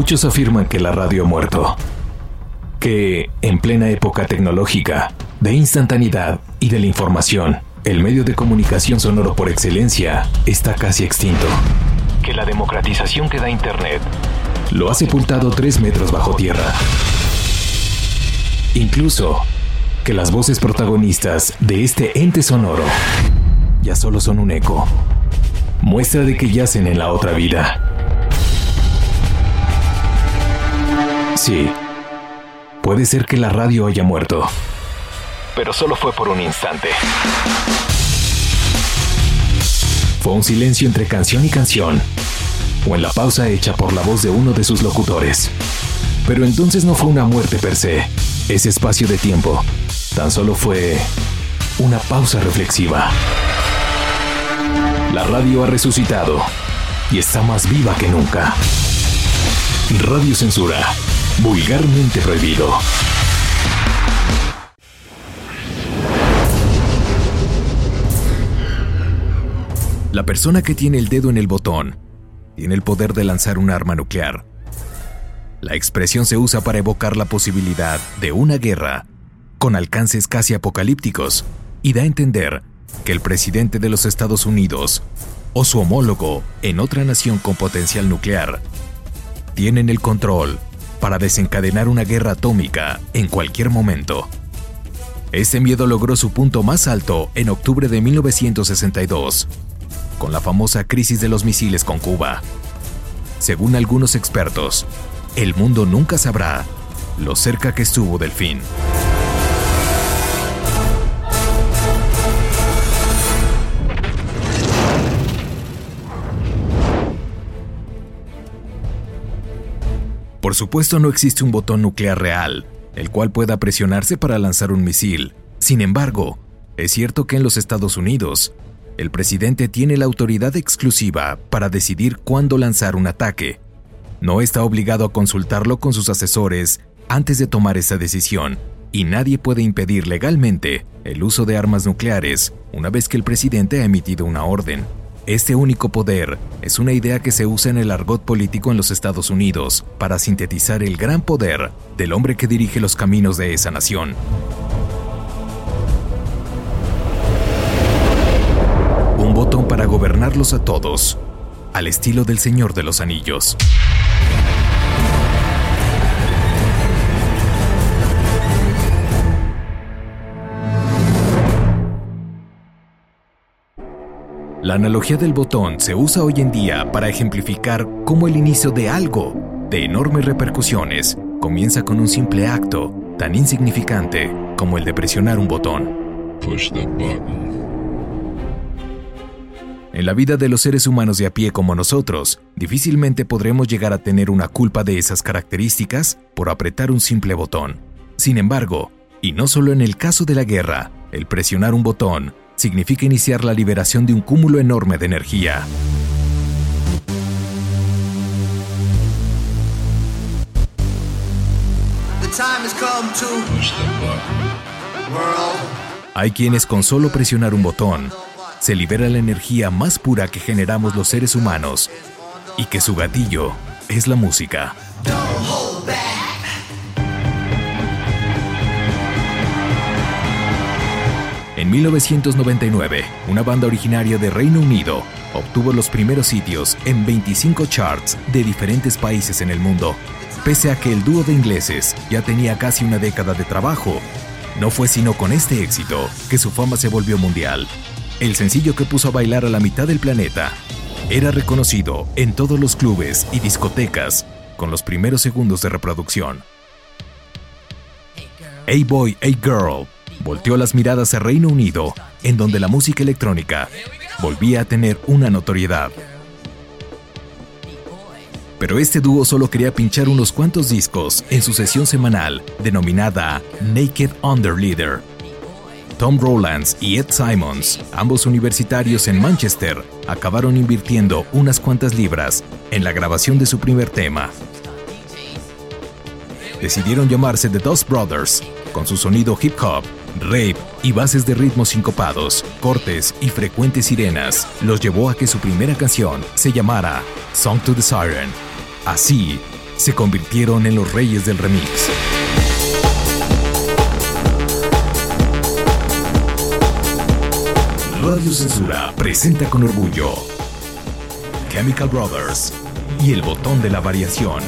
Muchos afirman que la radio ha muerto, que en plena época tecnológica, de instantaneidad y de la información, el medio de comunicación sonoro por excelencia está casi extinto, que la democratización que da Internet lo ha sepultado tres metros bajo tierra. Incluso que las voces protagonistas de este ente sonoro ya solo son un eco, muestra de que yacen en la otra vida. Sí, puede ser que la radio haya muerto, pero solo fue por un instante. Fue un silencio entre canción y canción, o en la pausa hecha por la voz de uno de sus locutores. Pero entonces no fue una muerte per se. Ese espacio de tiempo tan solo fue una pausa reflexiva. La radio ha resucitado y está más viva que nunca. Radio Censura, vulgarmente prohibido. La persona que tiene el dedo en el botón tiene el poder de lanzar un arma nuclear. La expresión se usa para evocar la posibilidad de una guerra con alcances casi apocalípticos y da a entender que el presidente de los Estados Unidos o su homólogo en otra nación con potencial nuclear tienen el control para desencadenar una guerra atómica en cualquier momento. Este miedo logró su punto más alto en octubre de 1962, con la famosa crisis de los misiles con Cuba. Según algunos expertos, el mundo nunca sabrá lo cerca que estuvo del fin. Por supuesto no existe un botón nuclear real, el cual pueda presionarse para lanzar un misil. Sin embargo, es cierto que en los Estados Unidos el presidente tiene la autoridad exclusiva para decidir cuándo lanzar un ataque. No está obligado a consultarlo con sus asesores antes de tomar esa decisión, y nadie puede impedir legalmente el uso de armas nucleares una vez que el presidente ha emitido una orden. Este único poder es una idea que se usa en el argot político en los Estados Unidos para sintetizar el gran poder del hombre que dirige los caminos de esa nación. botón para gobernarlos a todos, al estilo del Señor de los Anillos. La analogía del botón se usa hoy en día para ejemplificar cómo el inicio de algo de enormes repercusiones comienza con un simple acto tan insignificante como el de presionar un botón. En la vida de los seres humanos de a pie como nosotros, difícilmente podremos llegar a tener una culpa de esas características por apretar un simple botón. Sin embargo, y no solo en el caso de la guerra, el presionar un botón significa iniciar la liberación de un cúmulo enorme de energía. Hay quienes con solo presionar un botón se libera la energía más pura que generamos los seres humanos y que su gatillo es la música. En 1999, una banda originaria de Reino Unido obtuvo los primeros sitios en 25 charts de diferentes países en el mundo. Pese a que el dúo de ingleses ya tenía casi una década de trabajo, no fue sino con este éxito que su fama se volvió mundial el sencillo que puso a bailar a la mitad del planeta, era reconocido en todos los clubes y discotecas con los primeros segundos de reproducción. Hey Boy, Hey Girl volteó las miradas a Reino Unido, en donde la música electrónica volvía a tener una notoriedad. Pero este dúo solo quería pinchar unos cuantos discos en su sesión semanal denominada Naked Underleader Tom Rowlands y Ed Simons, ambos universitarios en Manchester, acabaron invirtiendo unas cuantas libras en la grabación de su primer tema. Decidieron llamarse The Dust Brothers, con su sonido hip hop, rape y bases de ritmos sincopados, cortes y frecuentes sirenas los llevó a que su primera canción se llamara Song to the Siren. Así, se convirtieron en los reyes del remix. Radio Censura presenta con orgullo Chemical Brothers y el botón de la variación.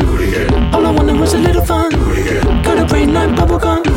Do it again. All I wanted was a little fun. Do it again. Got a brain like bubblegum.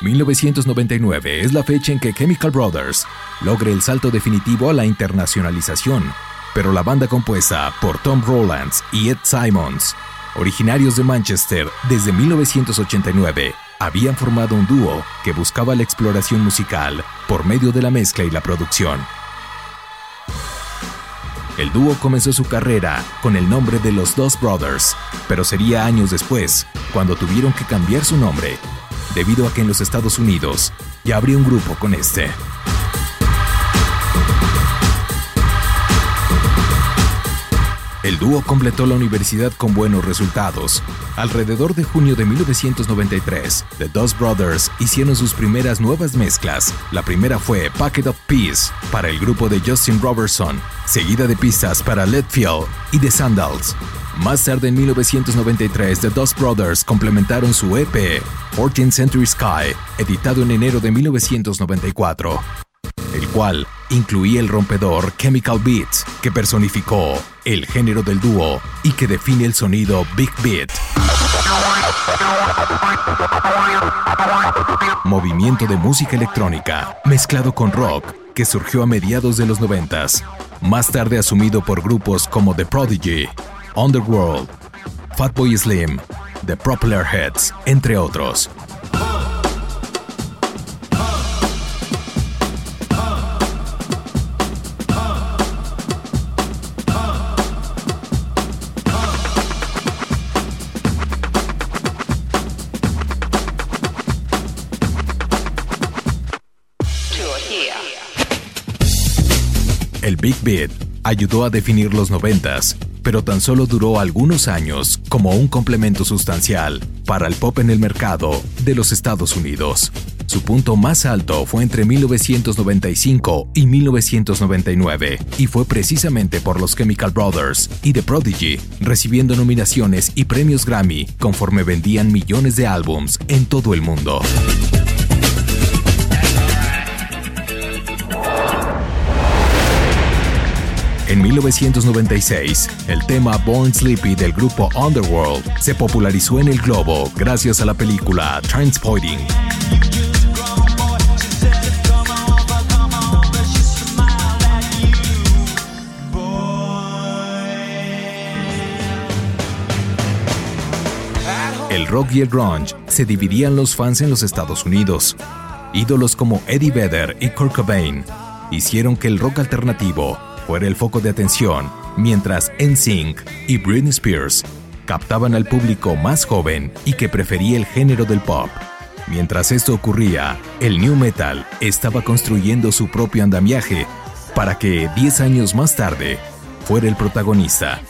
1999 es la fecha en que Chemical Brothers logre el salto definitivo a la internacionalización, pero la banda compuesta por Tom Rowlands y Ed Simons, originarios de Manchester desde 1989, habían formado un dúo que buscaba la exploración musical por medio de la mezcla y la producción. El dúo comenzó su carrera con el nombre de los Dos Brothers, pero sería años después cuando tuvieron que cambiar su nombre debido a que en los Estados Unidos ya habría un grupo con este. El dúo completó la universidad con buenos resultados. Alrededor de junio de 1993, The Dos Brothers hicieron sus primeras nuevas mezclas. La primera fue Packet of Peace para el grupo de Justin Robertson, seguida de pistas para Letfield y The Sandals. Más tarde en 1993, The Dos Brothers complementaron su EP 14th Century Sky, editado en enero de 1994, el cual incluía el rompedor Chemical Beats, que personificó el género del dúo y que define el sonido Big Beat. Movimiento de música electrónica mezclado con rock que surgió a mediados de los 90, más tarde asumido por grupos como The Prodigy, Underworld, Fatboy Slim, The Propeller Heads, entre otros. Big Beat ayudó a definir los noventas pero tan solo duró algunos años como un complemento sustancial para el pop en el mercado de los Estados Unidos. Su punto más alto fue entre 1995 y 1999 y fue precisamente por los Chemical Brothers y The Prodigy, recibiendo nominaciones y premios Grammy conforme vendían millones de álbums en todo el mundo. En 1996, el tema Born Sleepy del grupo Underworld se popularizó en el globo gracias a la película Transporting. El rock y el grunge se dividían los fans en los Estados Unidos. Ídolos como Eddie Vedder y Kurt Cobain hicieron que el rock alternativo fuera el foco de atención, mientras NSYNC y Britney Spears captaban al público más joven y que prefería el género del pop. Mientras esto ocurría, el new metal estaba construyendo su propio andamiaje para que 10 años más tarde fuera el protagonista.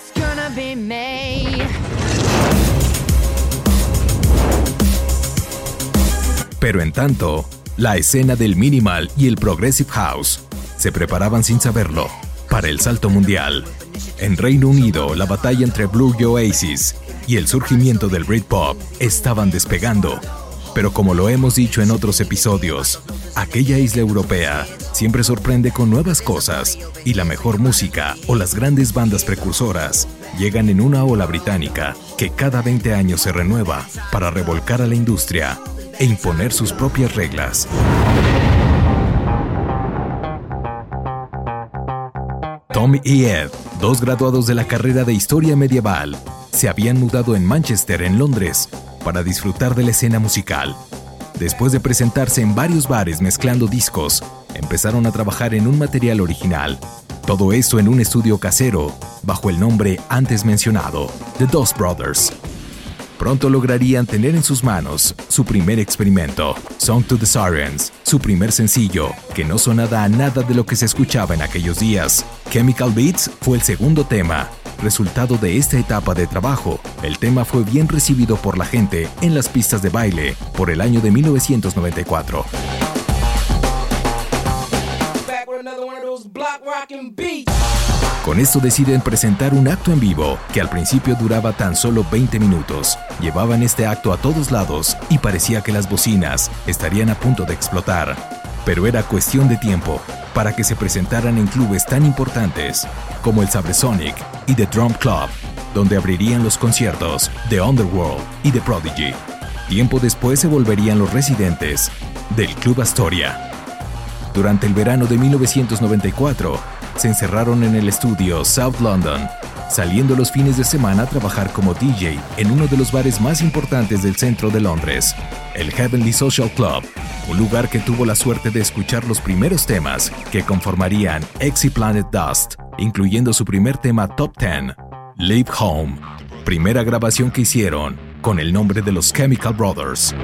Pero en tanto, la escena del minimal y el progressive house se preparaban sin saberlo para el salto mundial. En Reino Unido, la batalla entre Blue y Oasis y el surgimiento del Britpop estaban despegando. Pero como lo hemos dicho en otros episodios, aquella isla europea siempre sorprende con nuevas cosas y la mejor música o las grandes bandas precursoras llegan en una ola británica que cada 20 años se renueva para revolcar a la industria e imponer sus propias reglas. Tom y Ed, dos graduados de la carrera de Historia Medieval, se habían mudado en Manchester, en Londres, para disfrutar de la escena musical. Después de presentarse en varios bares mezclando discos, empezaron a trabajar en un material original. Todo eso en un estudio casero, bajo el nombre antes mencionado, The Dos Brothers. Pronto lograrían tener en sus manos su primer experimento, Song to the Sirens, su primer sencillo, que no sonaba a nada de lo que se escuchaba en aquellos días. Chemical Beats fue el segundo tema. Resultado de esta etapa de trabajo, el tema fue bien recibido por la gente en las pistas de baile por el año de 1994. Con esto deciden presentar un acto en vivo que al principio duraba tan solo 20 minutos. Llevaban este acto a todos lados y parecía que las bocinas estarían a punto de explotar. Pero era cuestión de tiempo para que se presentaran en clubes tan importantes como el Sabresonic y The Drum Club, donde abrirían los conciertos de Underworld y The Prodigy. Tiempo después se volverían los residentes del Club Astoria. Durante el verano de 1994, se encerraron en el estudio South London, saliendo los fines de semana a trabajar como DJ en uno de los bares más importantes del centro de Londres, el Heavenly Social Club, un lugar que tuvo la suerte de escuchar los primeros temas que conformarían Exy Planet Dust, incluyendo su primer tema Top 10, Live Home, primera grabación que hicieron con el nombre de los Chemical Brothers.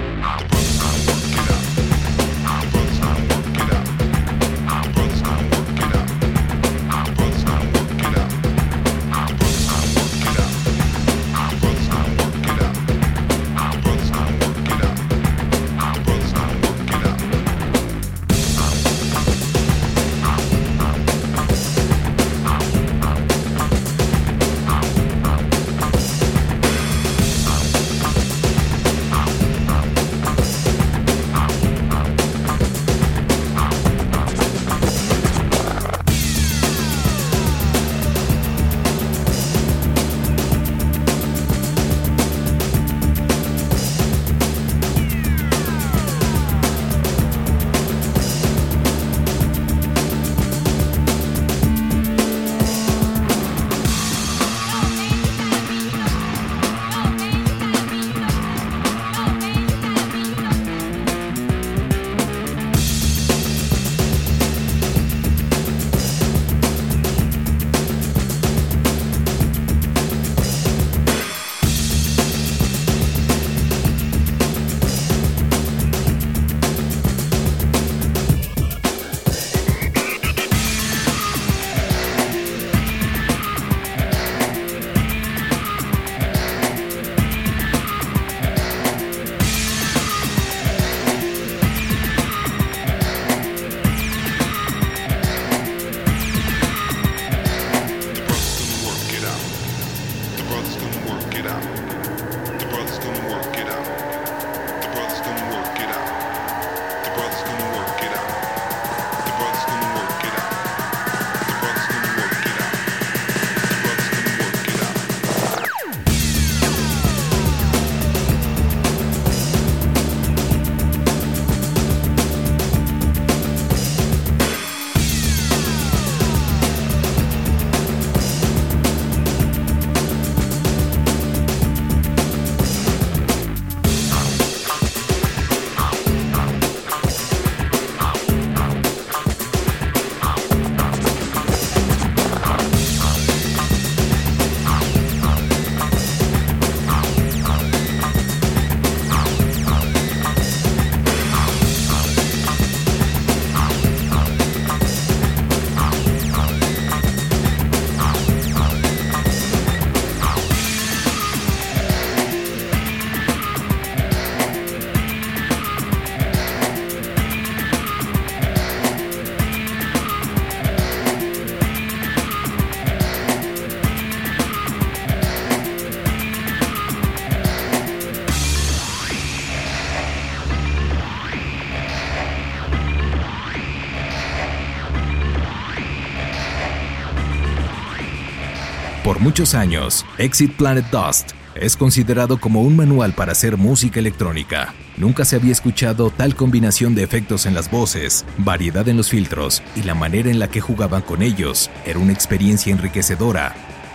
Muchos años, Exit Planet Dust es considerado como un manual para hacer música electrónica. Nunca se había escuchado tal combinación de efectos en las voces, variedad en los filtros y la manera en la que jugaban con ellos. Era una experiencia enriquecedora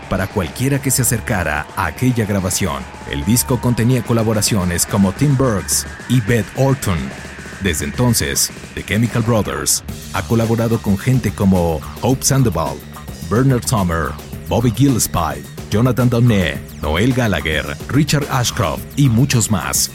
para cualquiera que se acercara a aquella grabación. El disco contenía colaboraciones como Tim Burks y Beth Orton. Desde entonces, The Chemical Brothers ha colaborado con gente como Hope Sandoval, Bernard Sommer, Bobby Gillespie, Jonathan Domné, Noel Gallagher, Richard Ashcroft y muchos más.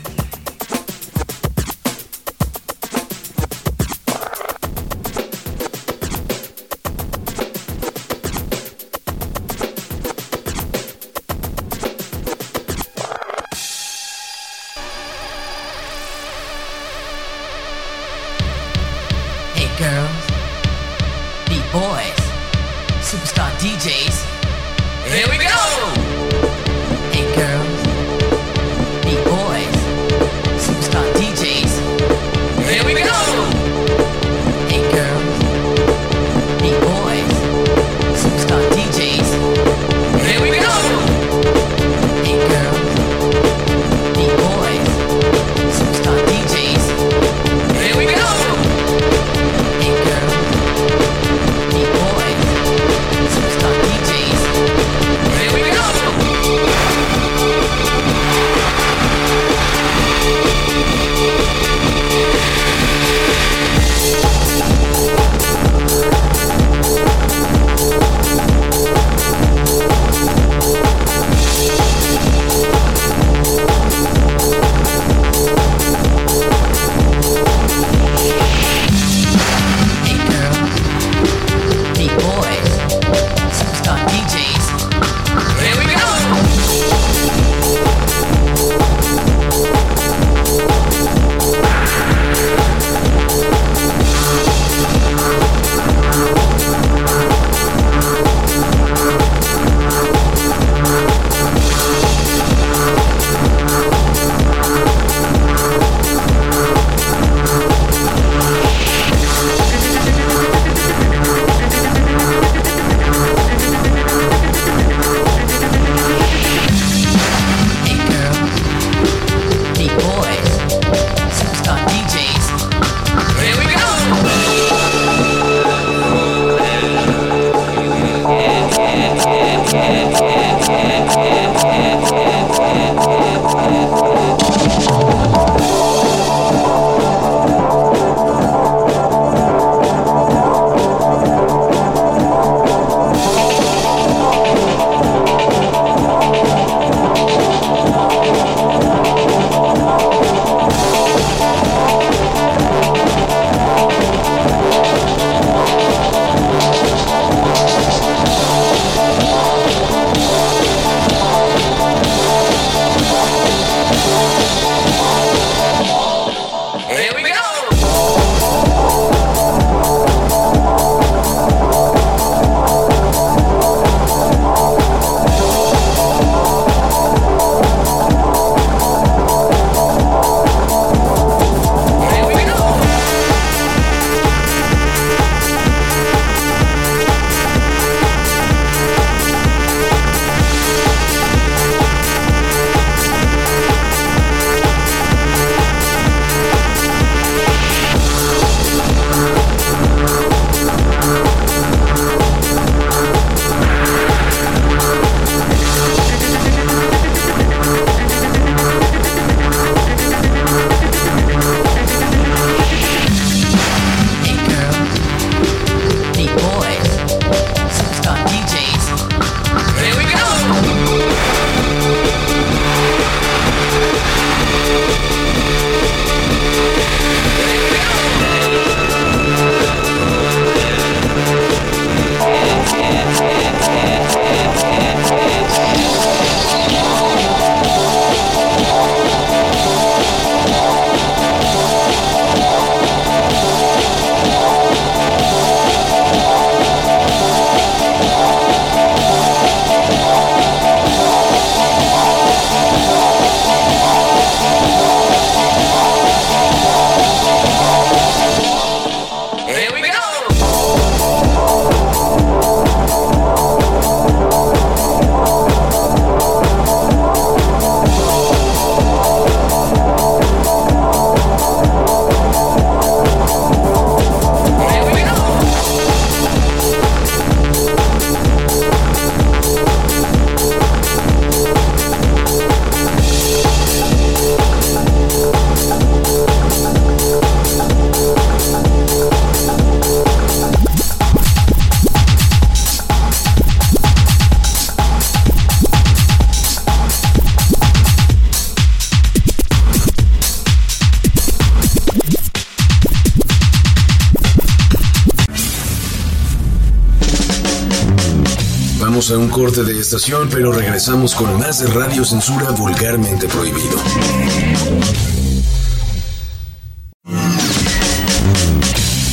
A un corte de estación, pero regresamos con más de Radio Censura vulgarmente prohibido.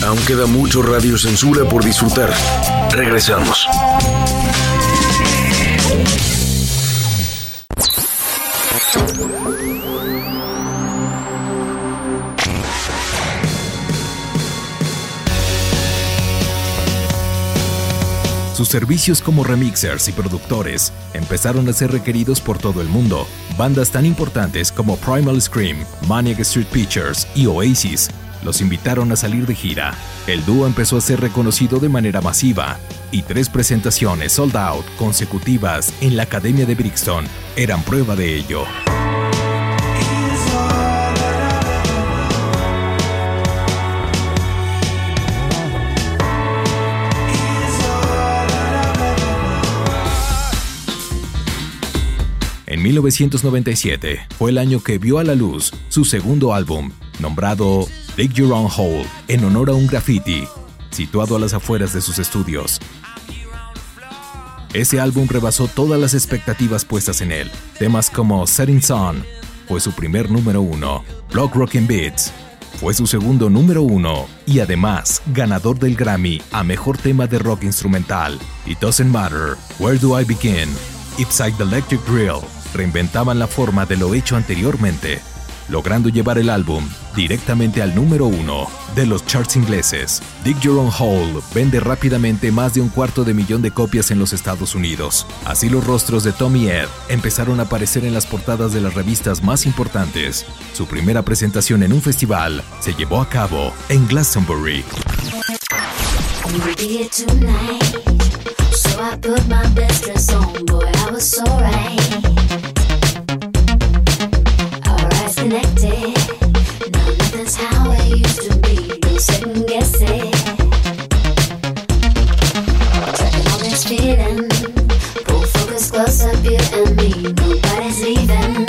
Aún queda mucho Radio Censura por disfrutar. Regresamos. Sus servicios como remixers y productores empezaron a ser requeridos por todo el mundo. Bandas tan importantes como Primal Scream, Maniac Street Pictures y Oasis los invitaron a salir de gira. El dúo empezó a ser reconocido de manera masiva y tres presentaciones sold out consecutivas en la Academia de Brixton eran prueba de ello. En 1997 fue el año que vio a la luz su segundo álbum, nombrado Dig Your Own Hole, en honor a un graffiti situado a las afueras de sus estudios. Ese álbum rebasó todas las expectativas puestas en él. Temas como Setting Sun fue su primer número uno, Block Rockin' Beats fue su segundo número uno y además ganador del Grammy a Mejor Tema de Rock Instrumental. It Doesn't Matter, Where Do I Begin, Inside the Electric Grill reinventaban la forma de lo hecho anteriormente logrando llevar el álbum directamente al número uno de los charts ingleses. Dig Your Own Hole vende rápidamente más de un cuarto de millón de copias en los Estados Unidos. Así los rostros de Tommy Ed empezaron a aparecer en las portadas de las revistas más importantes. Su primera presentación en un festival se llevó a cabo en Glastonbury. Connected. Now nothing's how it used to be. No second guessing. Tracking all this feeling. Pull focus closer, you and me. Nobody's leaving.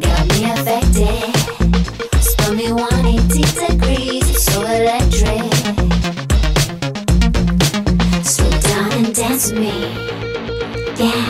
Got me affected. Spun me 180 degrees. So electric. me. Yeah.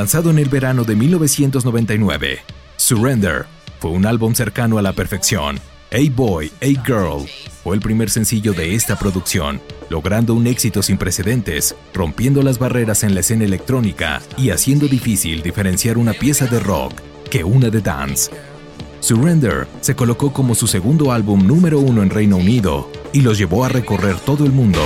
Lanzado en el verano de 1999, Surrender fue un álbum cercano a la perfección. Hey Boy, Hey Girl fue el primer sencillo de esta producción, logrando un éxito sin precedentes, rompiendo las barreras en la escena electrónica y haciendo difícil diferenciar una pieza de rock que una de dance. Surrender se colocó como su segundo álbum número uno en Reino Unido y los llevó a recorrer todo el mundo.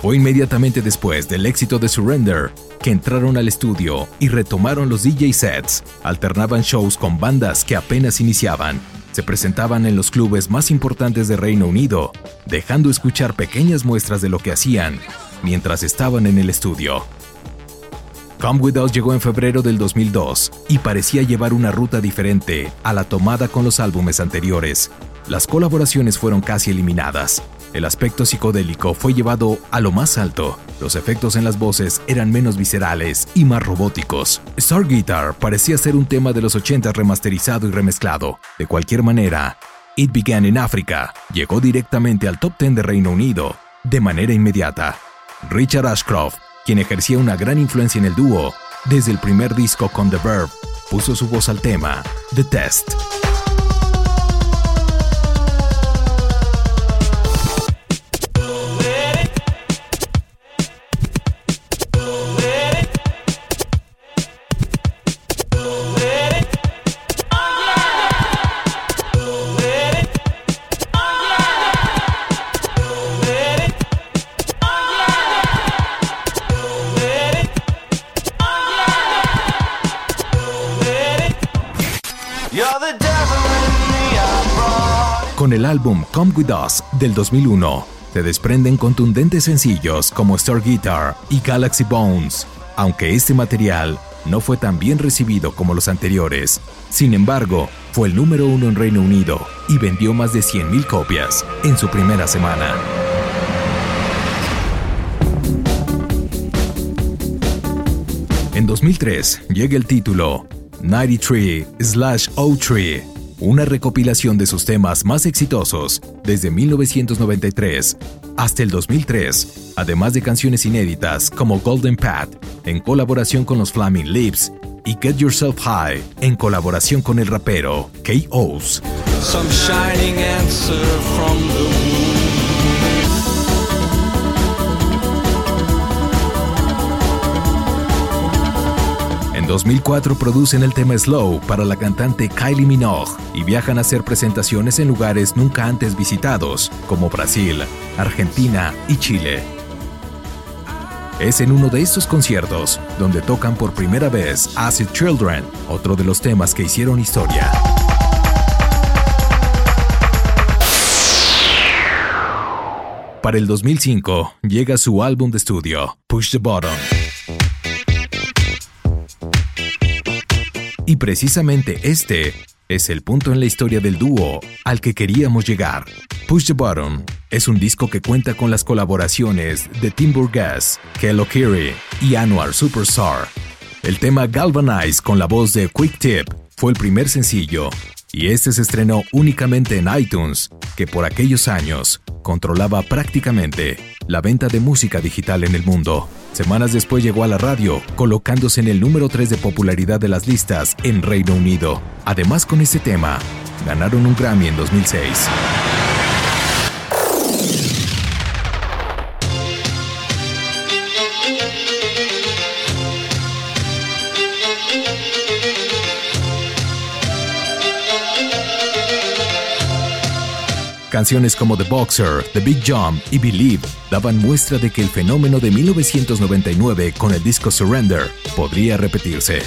Fue inmediatamente después del éxito de Surrender que entraron al estudio y retomaron los DJ sets. Alternaban shows con bandas que apenas iniciaban. Se presentaban en los clubes más importantes de Reino Unido, dejando escuchar pequeñas muestras de lo que hacían mientras estaban en el estudio. Come With Us llegó en febrero del 2002 y parecía llevar una ruta diferente a la tomada con los álbumes anteriores. Las colaboraciones fueron casi eliminadas. El aspecto psicodélico fue llevado a lo más alto. Los efectos en las voces eran menos viscerales y más robóticos. Star Guitar parecía ser un tema de los 80 remasterizado y remezclado. De cualquier manera, It Began in Africa llegó directamente al top 10 de Reino Unido de manera inmediata. Richard Ashcroft, quien ejercía una gran influencia en el dúo, desde el primer disco con The Verb, puso su voz al tema The Test. Con el álbum Come With Us del 2001, se desprenden contundentes sencillos como Star Guitar y Galaxy Bones, aunque este material no fue tan bien recibido como los anteriores. Sin embargo, fue el número uno en Reino Unido y vendió más de 100.000 copias en su primera semana. En 2003 llega el título 93/03 una recopilación de sus temas más exitosos desde 1993 hasta el 2003, además de canciones inéditas como Golden Path en colaboración con los Flaming Lips y Get Yourself High en colaboración con el rapero K.O.S. 2004 producen el tema Slow para la cantante Kylie Minogue y viajan a hacer presentaciones en lugares nunca antes visitados, como Brasil, Argentina y Chile. Es en uno de estos conciertos donde tocan por primera vez Acid Children, otro de los temas que hicieron historia. Para el 2005 llega su álbum de estudio, Push the Button. Y precisamente este es el punto en la historia del dúo al que queríamos llegar. Push the Button es un disco que cuenta con las colaboraciones de Tim Burgess, Kel O'Keefe y Anwar Superstar. El tema Galvanize con la voz de Quick Tip fue el primer sencillo y este se estrenó únicamente en iTunes, que por aquellos años controlaba prácticamente la venta de música digital en el mundo. Semanas después llegó a la radio, colocándose en el número 3 de popularidad de las listas en Reino Unido. Además, con este tema, ganaron un Grammy en 2006. Canciones como The Boxer, The Big Jump y Believe daban muestra de que el fenómeno de 1999 con el disco Surrender podría repetirse.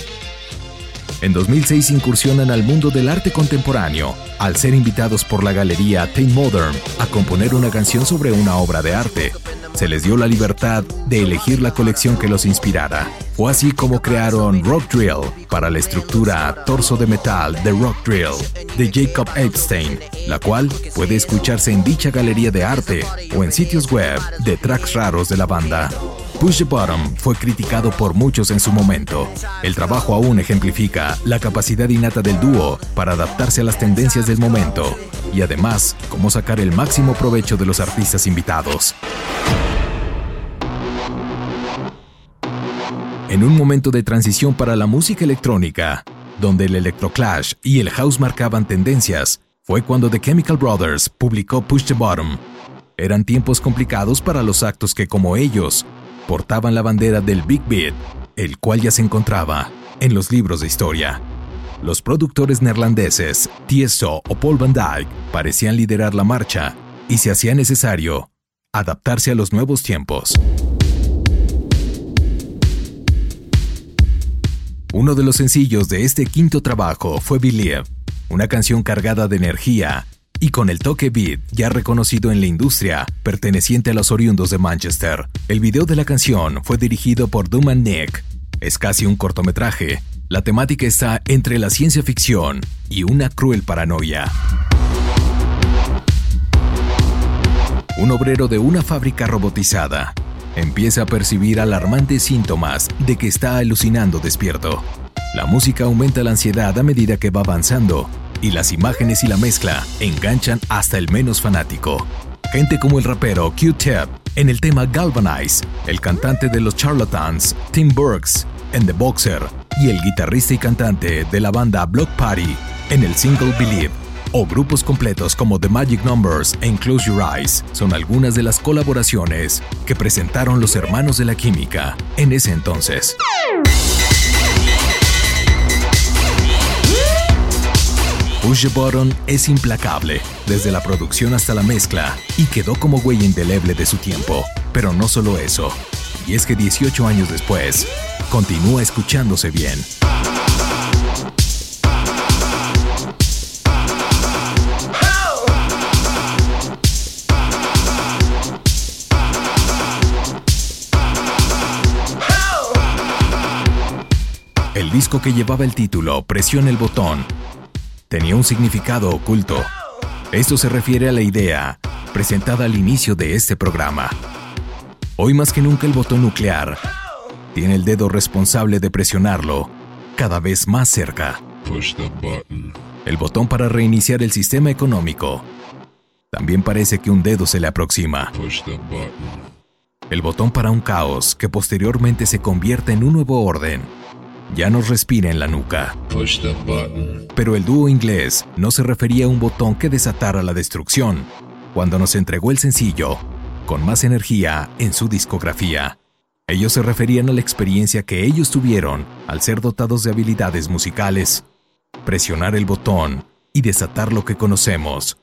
En 2006 incursionan al mundo del arte contemporáneo al ser invitados por la galería Tate Modern a componer una canción sobre una obra de arte. Se les dio la libertad de elegir la colección que los inspirara. Fue así como crearon Rock Drill para la estructura torso de metal de Rock Drill de Jacob Epstein, la cual puede escucharse en dicha galería de arte o en sitios web de tracks raros de la banda. Push the Bottom fue criticado por muchos en su momento. El trabajo aún ejemplifica la capacidad innata del dúo para adaptarse a las tendencias del momento y además cómo sacar el máximo provecho de los artistas invitados. En un momento de transición para la música electrónica, donde el electroclash y el house marcaban tendencias, fue cuando The Chemical Brothers publicó Push the Bottom. Eran tiempos complicados para los actos que, como ellos, portaban la bandera del Big Beat, el cual ya se encontraba en los libros de historia. Los productores neerlandeses, Tiesto o Paul van Dyk, parecían liderar la marcha y se hacía necesario adaptarse a los nuevos tiempos. Uno de los sencillos de este quinto trabajo fue Believe, una canción cargada de energía y con el toque beat ya reconocido en la industria, perteneciente a los oriundos de Manchester. El video de la canción fue dirigido por Duman Nick. Es casi un cortometraje. La temática está entre la ciencia ficción y una cruel paranoia. Un obrero de una fábrica robotizada empieza a percibir alarmantes síntomas de que está alucinando despierto. La música aumenta la ansiedad a medida que va avanzando y las imágenes y la mezcla enganchan hasta el menos fanático. Gente como el rapero Q-Tip en el tema Galvanize, el cantante de los Charlatans Tim Burks en The Boxer y el guitarrista y cantante de la banda Block Party en el single Believe o grupos completos como The Magic Numbers e Close Your Eyes son algunas de las colaboraciones que presentaron los hermanos de la química en ese entonces. Push the Button es implacable, desde la producción hasta la mezcla, y quedó como huella indeleble de su tiempo. Pero no solo eso, y es que 18 años después, continúa escuchándose bien. El disco que llevaba el título Presiona el botón tenía un significado oculto. Esto se refiere a la idea presentada al inicio de este programa. Hoy más que nunca el botón nuclear tiene el dedo responsable de presionarlo cada vez más cerca. El botón para reiniciar el sistema económico. También parece que un dedo se le aproxima. El botón para un caos que posteriormente se convierte en un nuevo orden ya nos respira en la nuca. Pero el dúo inglés no se refería a un botón que desatara la destrucción cuando nos entregó el sencillo con más energía en su discografía. Ellos se referían a la experiencia que ellos tuvieron al ser dotados de habilidades musicales, presionar el botón y desatar lo que conocemos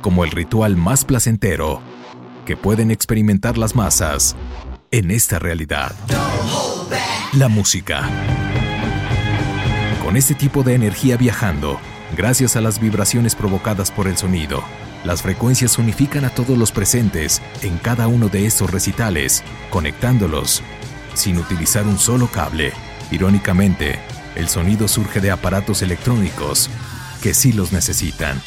como el ritual más placentero que pueden experimentar las masas en esta realidad. La música. Con este tipo de energía viajando, gracias a las vibraciones provocadas por el sonido, las frecuencias unifican a todos los presentes en cada uno de estos recitales, conectándolos sin utilizar un solo cable. Irónicamente, el sonido surge de aparatos electrónicos que sí los necesitan.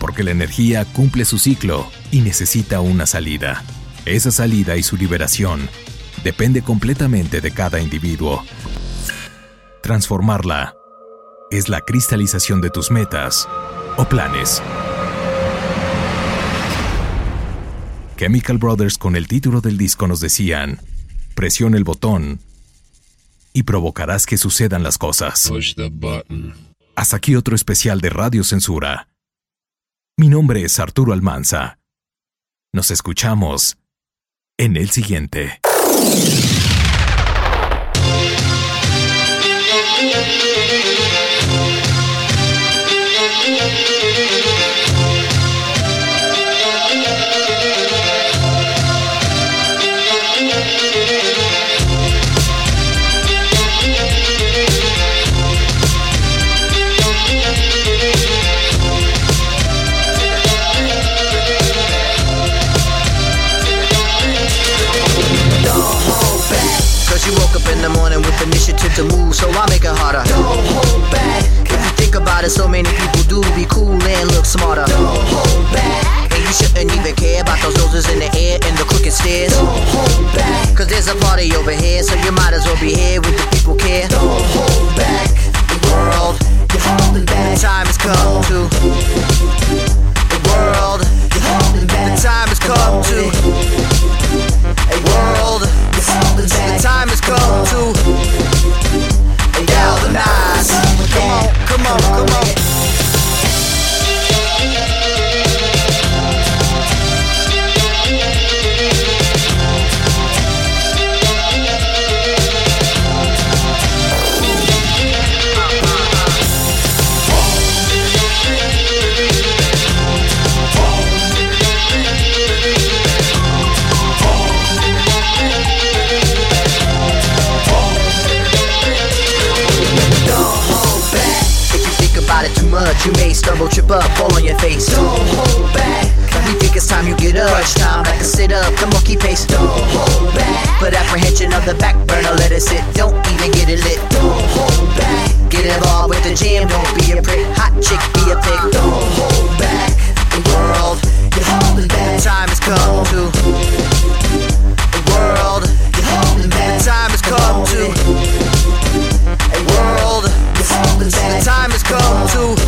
Porque la energía cumple su ciclo y necesita una salida. Esa salida y su liberación depende completamente de cada individuo. Transformarla es la cristalización de tus metas o planes. Chemical Brothers con el título del disco nos decían, presiona el botón y provocarás que sucedan las cosas. Hasta aquí otro especial de Radio Censura. Mi nombre es Arturo Almanza. Nos escuchamos en el siguiente. Oh! Upstairs. Don't hold back. Cause there's a party over here, so you might as well be here with the people care. Don't hold back. The world, you're holding back. The time has come to. The world, you're holding back. The time has come to. A world, you're holding back. The time has come to. Galvanize. Come on, come on, come on. Too much, you may stumble, trip up, fall on your face. Don't hold back. We think it's time you get up. Crunch time, like a sit up, the monkey pace. Don't hold back. Put apprehension on the back burner, let it sit. Don't even get it lit. Don't hold back. Get involved with the jam, don't be a prick. Hot chick, be a pig. Don't hold back. The world, you're holding back. The time has come to. The world, you're holding back. The time has come to. The time has come to